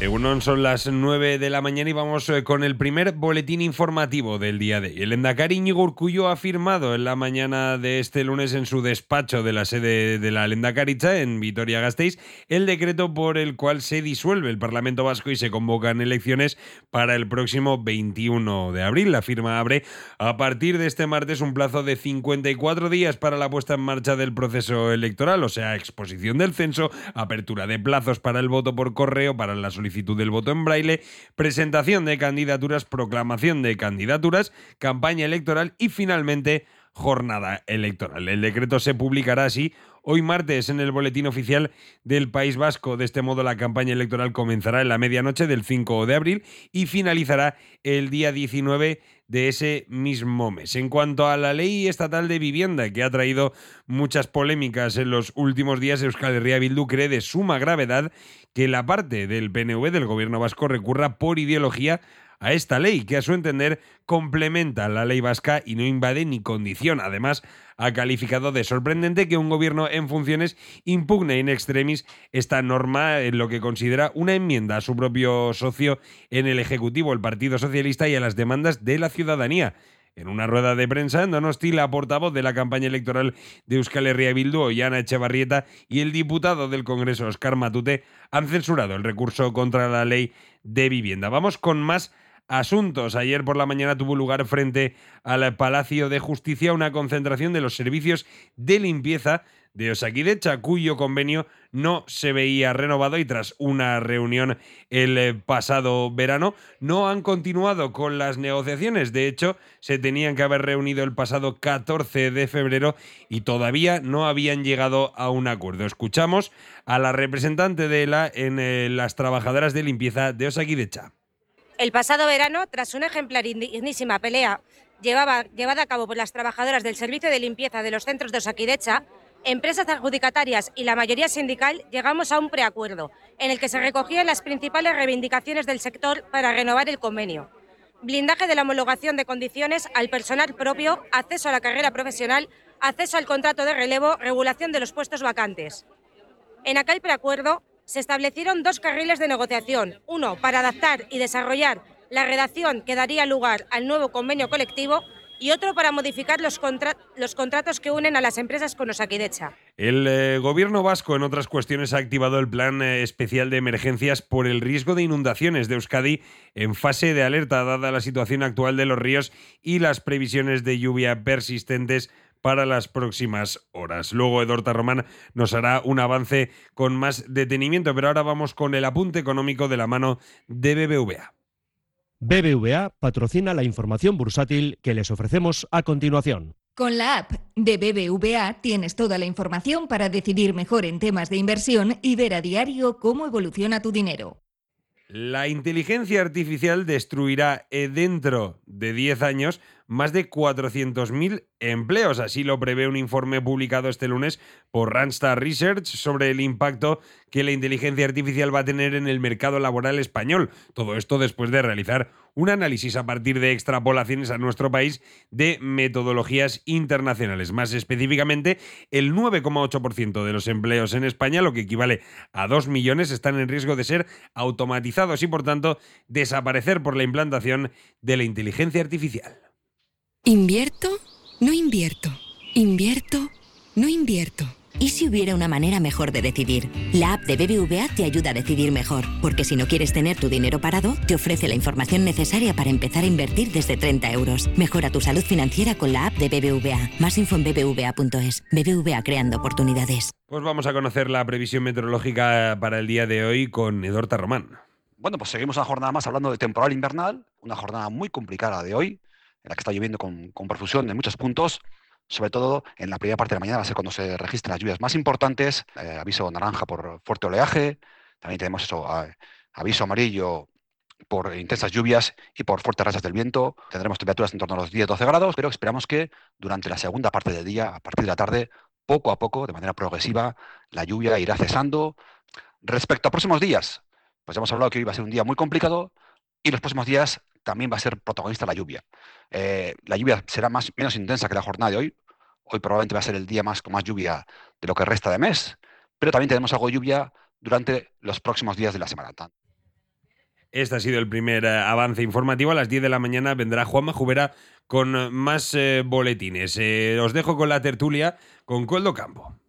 Egunon son las 9 de la mañana y vamos eh, con el primer boletín informativo del día de hoy. El Endacari Íñigo Urcullo ha firmado en la mañana de este lunes en su despacho de la sede de la Lendakaricha en Vitoria-Gasteiz el decreto por el cual se disuelve el Parlamento Vasco y se convocan elecciones para el próximo 21 de abril. La firma abre a partir de este martes un plazo de 54 días para la puesta en marcha del proceso electoral, o sea, exposición del censo, apertura de plazos para el voto por correo, para la solicitud solicitud del voto en braille, presentación de candidaturas, proclamación de candidaturas, campaña electoral y finalmente jornada electoral. El decreto se publicará así hoy martes en el boletín oficial del País Vasco. De este modo, la campaña electoral comenzará en la medianoche del 5 de abril y finalizará el día 19 de ese mismo mes. En cuanto a la ley estatal de vivienda, que ha traído muchas polémicas en los últimos días, Euskal Herria Bildu cree de suma gravedad que la parte del PNV del gobierno vasco recurra por ideología a esta ley, que a su entender complementa la ley vasca y no invade ni condiciona. Además, ha calificado de sorprendente que un gobierno en funciones impugne in extremis esta norma en lo que considera una enmienda a su propio socio en el Ejecutivo, el Partido Socialista, y a las demandas de la ciudadanía. En una rueda de prensa en Donosti, la portavoz de la campaña electoral de Euskal Herria Bildu, Ollana Echevarrieta, y el diputado del Congreso, Oscar Matute, han censurado el recurso contra la ley de vivienda. Vamos con más asuntos. Ayer por la mañana tuvo lugar frente al Palacio de Justicia una concentración de los servicios de limpieza de Osakidecha, cuyo convenio no se veía renovado y tras una reunión el pasado verano no han continuado con las negociaciones. De hecho, se tenían que haber reunido el pasado 14 de febrero y todavía no habían llegado a un acuerdo. Escuchamos a la representante de la en eh, las trabajadoras de limpieza de Osakidecha. El pasado verano, tras una ejemplar dignísima pelea llevada a cabo por las trabajadoras del servicio de limpieza de los centros de Osakidecha, empresas adjudicatarias y la mayoría sindical llegamos a un preacuerdo, en el que se recogían las principales reivindicaciones del sector para renovar el convenio. Blindaje de la homologación de condiciones al personal propio, acceso a la carrera profesional, acceso al contrato de relevo, regulación de los puestos vacantes. En aquel preacuerdo se establecieron dos carriles de negociación, uno para adaptar y desarrollar la redacción que daría lugar al nuevo convenio colectivo y otro para modificar los, contratos que unen a las empresas con Osakidecha. El eh, gobierno vasco, en otras cuestiones, ha activado el plan eh, especial de emergencias por el riesgo de inundaciones de Euskadi en fase de alerta, dada la situación actual de los ríos y las previsiones de lluvia persistentes para las próximas horas. Luego Edorta Román nos hará un avance con más detenimiento, pero ahora vamos con el apunte económico de la mano de BBVA. BBVA patrocina la información bursátil que les ofrecemos a continuación. Con la app de BBVA tienes toda la información para decidir mejor en temas de inversión y ver a diario cómo evoluciona tu dinero. La inteligencia artificial destruirá eh, dentro de 10 años más de 400.000 empleos. Así lo prevé un informe publicado este lunes por Randstad Research sobre el impacto que la inteligencia artificial va a tener en el mercado laboral español. Todo esto después de realizar un análisis a partir de extrapolaciones a nuestro país de metodologías internacionales. Más específicamente, el 9,8% de los empleos en España, lo que equivale a 2 millones, están en riesgo de ser automatizados y por tanto desaparecer por la implantación de la inteligencia artificial. ¿Invierto? No invierto. ¿Invierto? No invierto. ¿Y si hubiera una manera mejor de decidir? La app de BBVA te ayuda a decidir mejor, porque si no quieres tener tu dinero parado, te ofrece la información necesaria para empezar a invertir desde 30 euros. Mejora tu salud financiera con la app de BBVA. Más info en bbva.es. BBVA creando oportunidades. Pues vamos a conocer la previsión meteorológica para el día de hoy con Edorta Román. Bueno, pues seguimos una jornada más hablando de temporal invernal, una jornada muy complicada de hoy la que está lloviendo con, con profusión en muchos puntos, sobre todo en la primera parte de la mañana va a ser cuando se registran las lluvias más importantes, eh, aviso naranja por fuerte oleaje, también tenemos eso, aviso amarillo por intensas lluvias y por fuertes rachas del viento. Tendremos temperaturas en torno a los 10-12 grados, pero esperamos que durante la segunda parte del día, a partir de la tarde, poco a poco, de manera progresiva, la lluvia irá cesando. Respecto a próximos días, pues hemos hablado que hoy va a ser un día muy complicado y los próximos días también va a ser protagonista la lluvia. Eh, la lluvia será más, menos intensa que la jornada de hoy. Hoy probablemente va a ser el día más con más lluvia de lo que resta de mes, pero también tenemos algo de lluvia durante los próximos días de la Semana Este ha sido el primer eh, avance informativo. A las 10 de la mañana vendrá Juanma Jubera con más eh, boletines. Eh, os dejo con la tertulia con Coldo Campo.